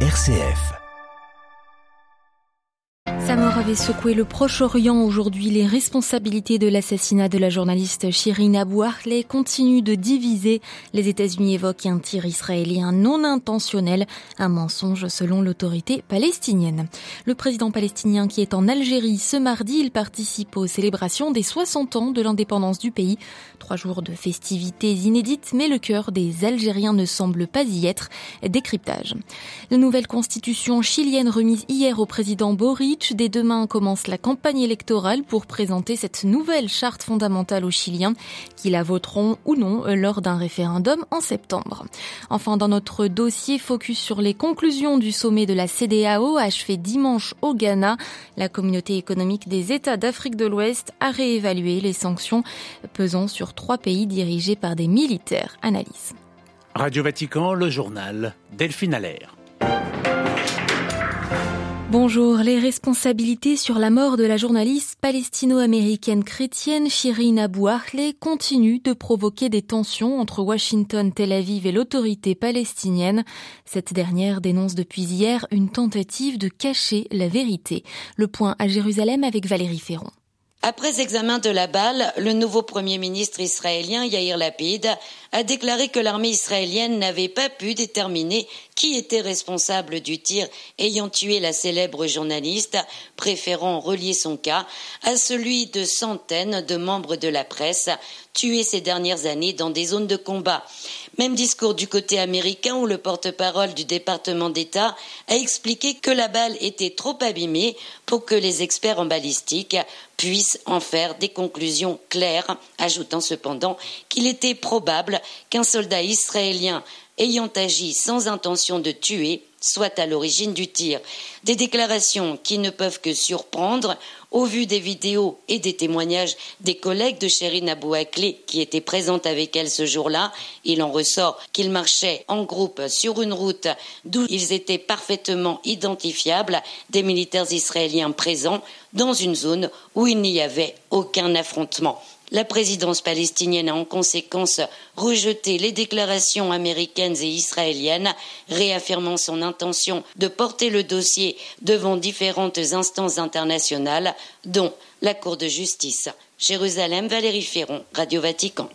RCF. Sa mort avait secoué le Proche-Orient. Aujourd'hui, les responsabilités de l'assassinat de la journaliste Shirin Abu Akleh continuent de diviser. Les États-Unis évoquent un tir israélien non intentionnel, un mensonge selon l'autorité palestinienne. Le président palestinien qui est en Algérie ce mardi, il participe aux célébrations des 60 ans de l'indépendance du pays. Trois jours de festivités inédites, mais le cœur des Algériens ne semble pas y être. Décryptage. La nouvelle constitution chilienne remise hier au président Boric Dès demain commence la campagne électorale pour présenter cette nouvelle charte fondamentale aux Chiliens qui la voteront ou non lors d'un référendum en septembre. Enfin, dans notre dossier focus sur les conclusions du sommet de la CDAO achevé dimanche au Ghana, la communauté économique des États d'Afrique de l'Ouest a réévalué les sanctions pesant sur trois pays dirigés par des militaires. Analyse. Radio Vatican, le journal Delphine Allaire. Bonjour. Les responsabilités sur la mort de la journaliste palestino-américaine chrétienne Shirin Abu Akleh continuent de provoquer des tensions entre Washington, Tel Aviv et l'autorité palestinienne. Cette dernière dénonce depuis hier une tentative de cacher la vérité. Le point à Jérusalem avec Valérie Ferron. Après examen de la balle, le nouveau Premier ministre israélien Yair Lapid a déclaré que l'armée israélienne n'avait pas pu déterminer qui était responsable du tir ayant tué la célèbre journaliste, préférant relier son cas à celui de centaines de membres de la presse tués ces dernières années dans des zones de combat. Même discours du côté américain où le porte-parole du département d'État a expliqué que la balle était trop abîmée pour que les experts en balistique puissent en faire des conclusions claires, ajoutant cependant qu'il était probable qu'un soldat israélien ayant agi sans intention de tuer soit à l'origine du tir. Des déclarations qui ne peuvent que surprendre au vu des vidéos et des témoignages des collègues de Sherine Abou Akleh qui étaient présentes avec elle ce jour-là. Il en ressort qu'ils marchaient en groupe sur une route d'où ils étaient parfaitement identifiables des militaires israéliens présents dans une zone où il n'y avait aucun affrontement. La présidence palestinienne a en conséquence rejeté les déclarations américaines et israéliennes, réaffirmant son intention de porter le dossier devant différentes instances internationales, dont la Cour de justice. Jérusalem, Valérie Ferron, Radio Vatican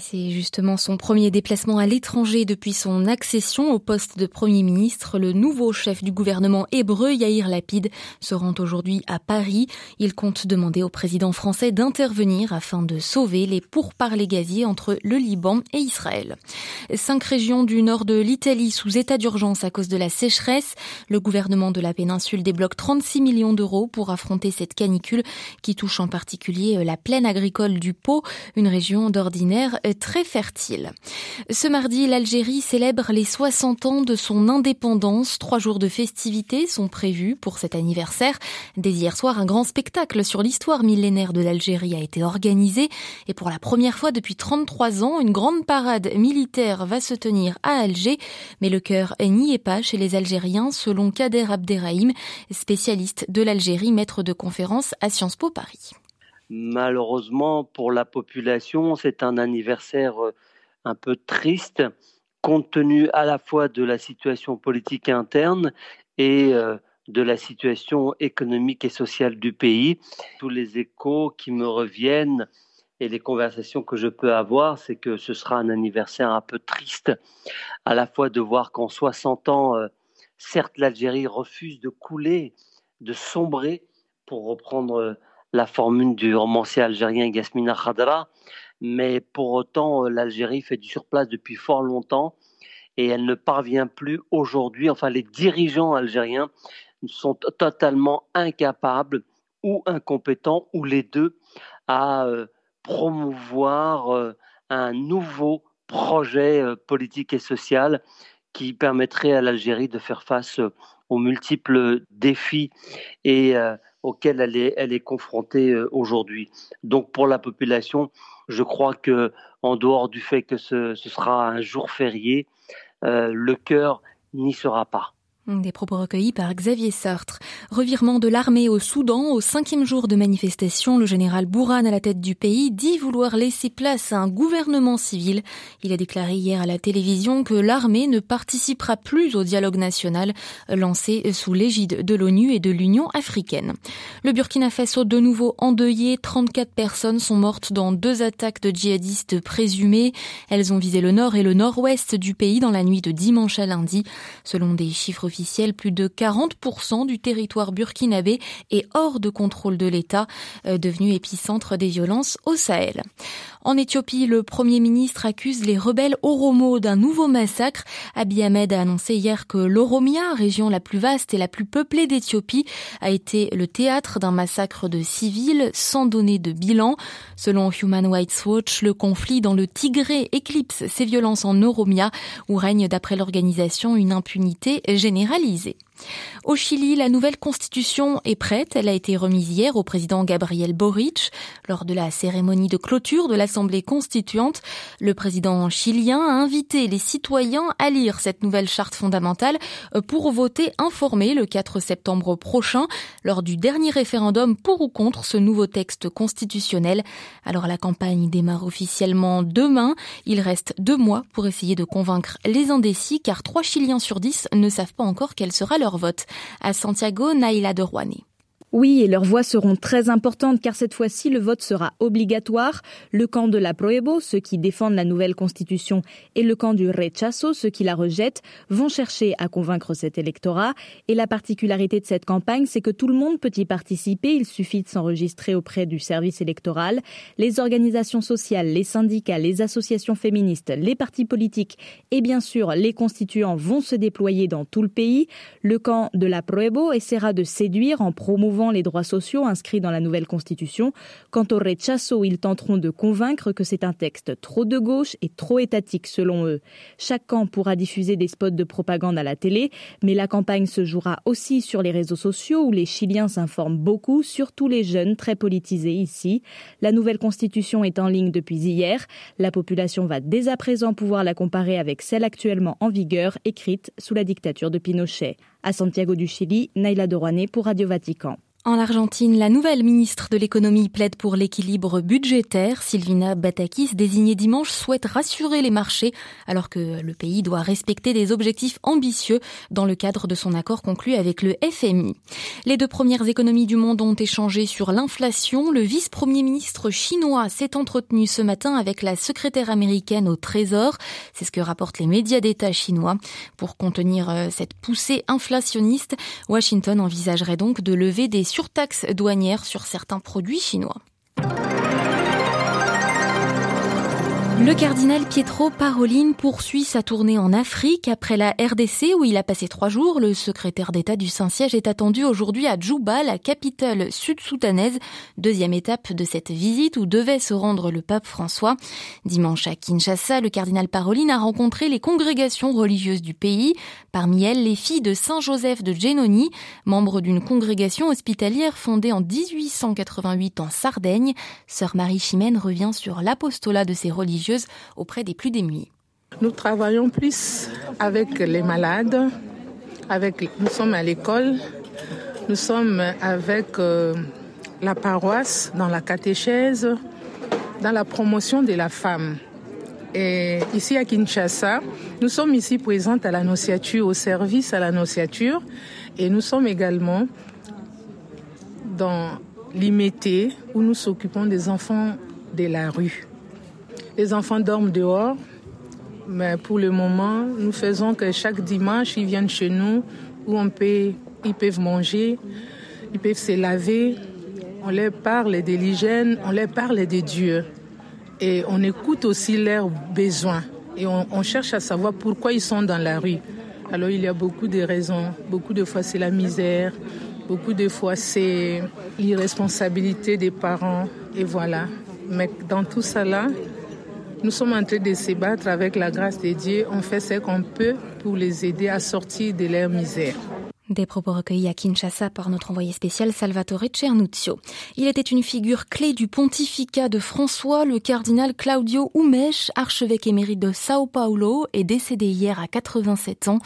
c'est justement son premier déplacement à l'étranger depuis son accession au poste de Premier ministre. Le nouveau chef du gouvernement hébreu, Yair Lapid, se rend aujourd'hui à Paris. Il compte demander au président français d'intervenir afin de sauver les pourparlers gaziers entre le Liban et Israël. Cinq régions du nord de l'Italie sous état d'urgence à cause de la sécheresse. Le gouvernement de la péninsule débloque 36 millions d'euros pour affronter cette canicule qui touche en particulier la plaine agricole du Pau, une région d'ordinaire très fertile. Ce mardi, l'Algérie célèbre les 60 ans de son indépendance. Trois jours de festivités sont prévus pour cet anniversaire. Dès hier soir, un grand spectacle sur l'histoire millénaire de l'Algérie a été organisé. Et pour la première fois depuis 33 ans, une grande parade militaire va se tenir à Alger. Mais le cœur n'y est pas chez les Algériens, selon Kader Abderrahim, spécialiste de l'Algérie, maître de conférence à Sciences Po Paris. Malheureusement, pour la population, c'est un anniversaire euh, un peu triste, compte tenu à la fois de la situation politique interne et euh, de la situation économique et sociale du pays. Tous les échos qui me reviennent et les conversations que je peux avoir, c'est que ce sera un anniversaire un peu triste, à la fois de voir qu'en 60 ans, euh, certes, l'Algérie refuse de couler, de sombrer, pour reprendre la formule du romancier algérien Yasmina Khadra, mais pour autant, euh, l'Algérie fait du surplace depuis fort longtemps et elle ne parvient plus aujourd'hui, enfin les dirigeants algériens sont totalement incapables ou incompétents, ou les deux, à euh, promouvoir euh, un nouveau projet politique et social qui permettrait à l'Algérie de faire face aux multiples défis et auxquelles elle est, elle est confrontée euh, aujourd'hui. Donc pour la population, je crois que en dehors du fait que ce, ce sera un jour férié, euh, le cœur n'y sera pas. Des propos recueillis par Xavier Sartre. Revirement de l'armée au Soudan, au cinquième jour de manifestation, le général Bourhan à la tête du pays dit vouloir laisser place à un gouvernement civil. Il a déclaré hier à la télévision que l'armée ne participera plus au dialogue national lancé sous l'égide de l'ONU et de l'Union africaine. Le Burkina Faso de nouveau endeuillé, 34 personnes sont mortes dans deux attaques de djihadistes présumés. Elles ont visé le nord et le nord-ouest du pays dans la nuit de dimanche à lundi. Selon des chiffres plus de 40% du territoire burkinabé est hors de contrôle de l'État, euh, devenu épicentre des violences au Sahel. En Éthiopie, le Premier ministre accuse les rebelles Oromo d'un nouveau massacre. Abiy Ahmed a annoncé hier que l'Oromia, région la plus vaste et la plus peuplée d'Éthiopie, a été le théâtre d'un massacre de civils sans donner de bilan. Selon Human Rights Watch, le conflit dans le Tigré éclipse ces violences en Oromia, où règne d'après l'organisation une impunité généralisée. Au Chili, la nouvelle constitution est prête. Elle a été remise hier au président Gabriel Boric lors de la cérémonie de clôture de l'Assemblée constituante. Le président chilien a invité les citoyens à lire cette nouvelle charte fondamentale pour voter informé le 4 septembre prochain lors du dernier référendum pour ou contre ce nouveau texte constitutionnel. Alors la campagne démarre officiellement demain. Il reste deux mois pour essayer de convaincre les indécis car trois Chiliens sur dix ne savent pas encore quelle sera leur vote. À Santiago, Naïla de Rouanet. Oui, et leurs voix seront très importantes car cette fois-ci le vote sera obligatoire. Le camp de la Proebo, ceux qui défendent la nouvelle constitution, et le camp du Rechazo, ceux qui la rejettent, vont chercher à convaincre cet électorat. Et la particularité de cette campagne, c'est que tout le monde peut y participer. Il suffit de s'enregistrer auprès du service électoral. Les organisations sociales, les syndicats, les associations féministes, les partis politiques et bien sûr les constituants vont se déployer dans tout le pays. Le camp de la Proebo essaiera de séduire en promouvant les droits sociaux inscrits dans la nouvelle constitution. Quant au rechazo, ils tenteront de convaincre que c'est un texte trop de gauche et trop étatique selon eux. Chaque camp pourra diffuser des spots de propagande à la télé, mais la campagne se jouera aussi sur les réseaux sociaux où les Chiliens s'informent beaucoup, surtout les jeunes très politisés ici. La nouvelle constitution est en ligne depuis hier. La population va dès à présent pouvoir la comparer avec celle actuellement en vigueur, écrite sous la dictature de Pinochet. À Santiago du Chili, Naila Dorané pour Radio Vatican. En Argentine, la nouvelle ministre de l'économie plaide pour l'équilibre budgétaire. Sylvina Batakis, désignée dimanche, souhaite rassurer les marchés alors que le pays doit respecter des objectifs ambitieux dans le cadre de son accord conclu avec le FMI. Les deux premières économies du monde ont échangé sur l'inflation. Le vice-premier ministre chinois s'est entretenu ce matin avec la secrétaire américaine au Trésor. C'est ce que rapportent les médias d'État chinois. Pour contenir euh, cette poussée inflationniste, Washington envisagerait donc de lever des surtaxe douanière sur certains produits chinois. Le cardinal Pietro Parolin poursuit sa tournée en Afrique après la RDC où il a passé trois jours. Le secrétaire d'État du Saint-Siège est attendu aujourd'hui à Djouba, la capitale sud-soudanaise. Deuxième étape de cette visite où devait se rendre le pape François. Dimanche à Kinshasa, le cardinal Parolin a rencontré les congrégations religieuses du pays. Parmi elles, les filles de Saint-Joseph de Genoni, membre d'une congrégation hospitalière fondée en 1888 en Sardaigne. Sœur Marie Chimène revient sur l'apostolat de ces religieux auprès des plus démunis. Nous travaillons plus avec les malades, nous sommes à l'école, nous sommes avec euh, la paroisse dans la catéchèse, dans la promotion de la femme. Et ici à Kinshasa, nous sommes ici présentes à l'annonciature, au service à l'annonciature, et nous sommes également dans l'IMET où nous nous occupons des enfants de la rue. Les enfants dorment dehors, mais pour le moment, nous faisons que chaque dimanche, ils viennent chez nous où on peut, ils peuvent manger, ils peuvent se laver. On leur parle de l'hygiène, on leur parle de Dieu. Et on écoute aussi leurs besoins. Et on, on cherche à savoir pourquoi ils sont dans la rue. Alors il y a beaucoup de raisons. Beaucoup de fois c'est la misère, beaucoup de fois c'est l'irresponsabilité des parents. Et voilà. Mais dans tout ça là, nous sommes en train de se battre avec la grâce de Dieu. On fait ce qu'on peut pour les aider à sortir de leur misère. Des propos recueillis à Kinshasa par notre envoyé spécial Salvatore Cernuzio. Il était une figure clé du pontificat de François, le cardinal Claudio Umesh, archevêque émérite de Sao Paulo, est décédé hier à 87 ans.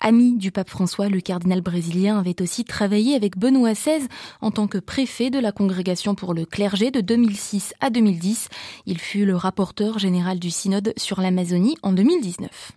Ami du pape François, le cardinal brésilien avait aussi travaillé avec Benoît XVI en tant que préfet de la congrégation pour le clergé de 2006 à 2010. Il fut le rapporteur général du synode sur l'Amazonie en 2019.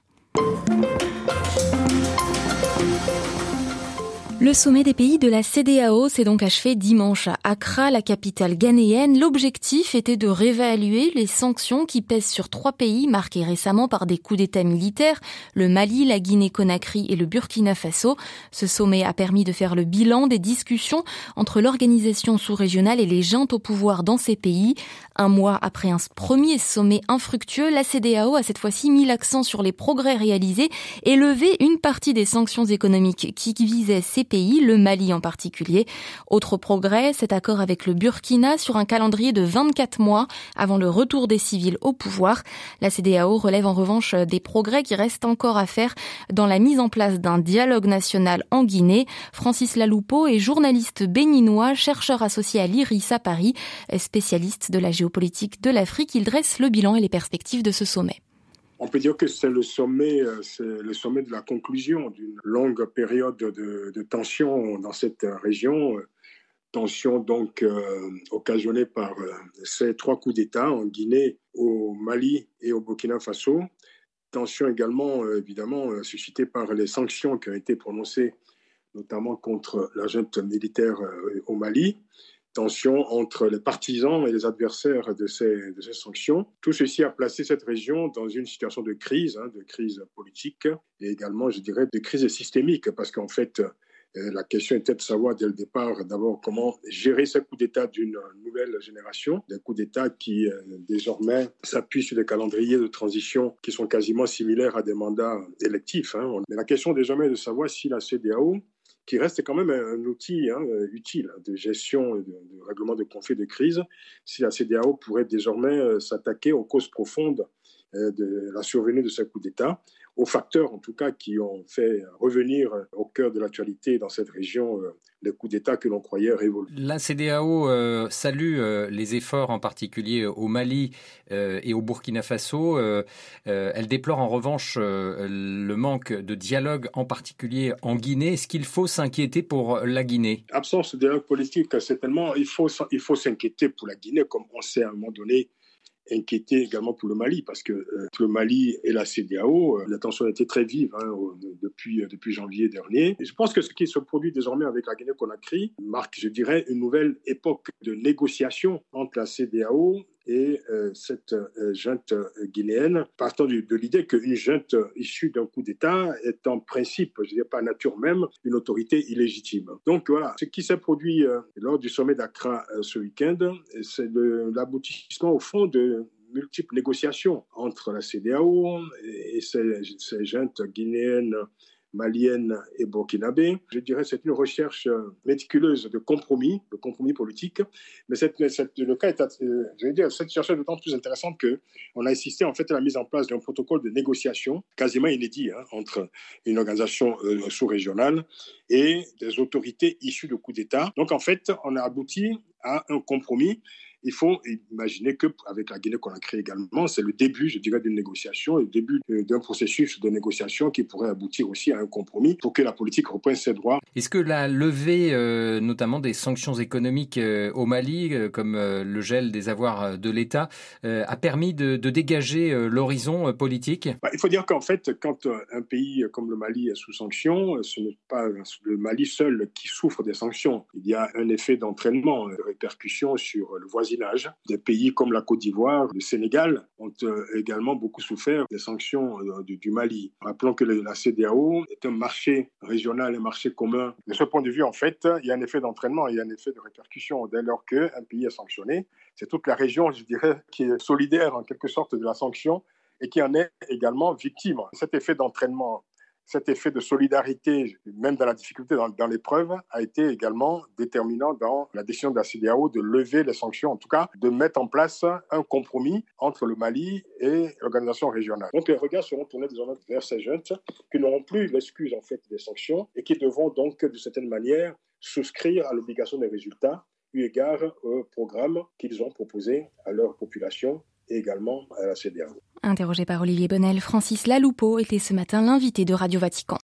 Le sommet des pays de la CDAO s'est donc achevé dimanche à Accra, la capitale ghanéenne. L'objectif était de réévaluer les sanctions qui pèsent sur trois pays marqués récemment par des coups d'État militaires, le Mali, la Guinée-Conakry et le Burkina Faso. Ce sommet a permis de faire le bilan des discussions entre l'organisation sous-régionale et les juntes au pouvoir dans ces pays. Un mois après un premier sommet infructueux, la CDAO a cette fois-ci mis l'accent sur les progrès réalisés et levé une partie des sanctions économiques qui visaient ces pays, le Mali en particulier. Autre progrès, cet accord avec le Burkina sur un calendrier de 24 mois avant le retour des civils au pouvoir. La CDAO relève en revanche des progrès qui restent encore à faire dans la mise en place d'un dialogue national en Guinée. Francis Laloupo est journaliste béninois, chercheur associé à l'IRIS à Paris, spécialiste de la géopolitique de l'Afrique. Il dresse le bilan et les perspectives de ce sommet. On peut dire que c'est le sommet, euh, c'est le sommet de la conclusion d'une longue période de, tension dans cette région. Tension donc euh, occasionnée par euh, ces trois coups d'État en Guinée, au Mali et au Burkina Faso. Tension également, évidemment, suscitée par les sanctions qui ont été prononcées, notamment contre la junte militaire au Mali tensions entre les partisans et les adversaires de ces, sanctions. Tout ceci a placé cette région dans une situation de crise, hein, de crise politique et également, je dirais, de crise systémique, parce qu'en fait, euh, la question était de savoir dès le départ, d'abord, comment gérer ces coups d'État d'une nouvelle génération, des coups d'État qui euh, désormais s'appuient sur des calendriers de transition qui sont quasiment similaires à des mandats électifs. Hein. Mais la question désormais est de savoir si la CDAO qui reste quand même un outil hein, utile de gestion et de, règlement de conflits de crise, si la CDAO pourrait désormais euh, s'attaquer aux causes profondes euh, de la survenue de ce coup d'État, aux facteurs en tout cas qui ont fait revenir au cœur de l'actualité dans cette région euh, les coups d'État que l'on croyait révolus. La CDAO salue les efforts en particulier au Mali et au Burkina Faso. elle déplore en revanche le manque de dialogue en particulier en Guinée. Est-ce qu'il faut s'inquiéter pour la Guinée? Absence de dialogue politique, certainement, il faut, il faut s'inquiéter pour la Guinée, comme on sait à un moment donné inquiété également pour le Mali, parce que euh, le Mali et la CDAO, euh, la tension a été très vive hein, depuis, euh, depuis janvier dernier. Je pense que ce qui se produit désormais avec la Guinée-Conakry marque, je dirais, une nouvelle époque de négociation entre la CDAO et euh, cette euh, junte euh, guinéenne, partant de, l'idée qu'une junte issue d'un coup d'État est en principe, je dirais pas nature même, une autorité illégitime. Donc voilà, ce qui s'est produit lors du sommet d'Accra ce week-end, c'est l'aboutissement au fond de multiples négociations entre la CDAO et ces juntes guinéennes malienne et burkinabé. Je dirais c'est une recherche euh, méticuleuse de compromis, de compromis politique. Mais cette, le cas est, euh, je veux dire, cette recherche est d'autant plus intéressante que on a assisté en fait à la mise en place d'un protocole de négociation quasiment inédit hein, entre une organisation euh, sous-régionale et des autorités issues de coups d'État. Donc en fait, on a abouti à un compromis il faut imaginer qu'avec la Guinée qu'on a créée également, c'est le début, je dirais, d'une négociation, le début d'un processus de négociation qui pourrait aboutir aussi à un compromis pour que la politique reprenne ses droits. Est-ce que la levée, euh, notamment des sanctions économiques euh, au Mali, euh, comme le gel des avoirs de l'État, a permis de, dégager l'horizon politique? Bah, Il faut dire qu'en fait, quand un pays comme le Mali est sous sanctions, ce n'est pas le Mali seul qui souffre des sanctions. Il y a un effet d'entraînement, de répercussion sur le voisin des pays comme la Côte d'Ivoire, le Sénégal ont euh, également beaucoup souffert des sanctions euh, du, Mali. Rappelons que la CDAO est un marché régional, un marché commun. De ce point de vue, en fait, il y a un effet d'entraînement, il y a un effet de répercussion. Dès lors qu'un pays est sanctionné, c'est toute la région, je dirais, qui est solidaire en quelque sorte de la sanction et qui en est également victime. Cet effet d'entraînement cet effet de solidarité, même dans la difficulté, dans, l'épreuve, a été également déterminant dans la décision de la CDAO de lever les sanctions, en tout cas de mettre en place un compromis entre le Mali et l'organisation régionale. Donc les regards seront tournés vers ces jeunes qui n'auront plus l'excuse en fait des sanctions et qui devront donc de certaine manière souscrire à l'obligation des résultats eu égard au programme qu'ils ont proposé à leur population également à la CDAO. Interrogé par Olivier Bonnel, Francis Laloupeau était ce matin l'invité de Radio Vatican.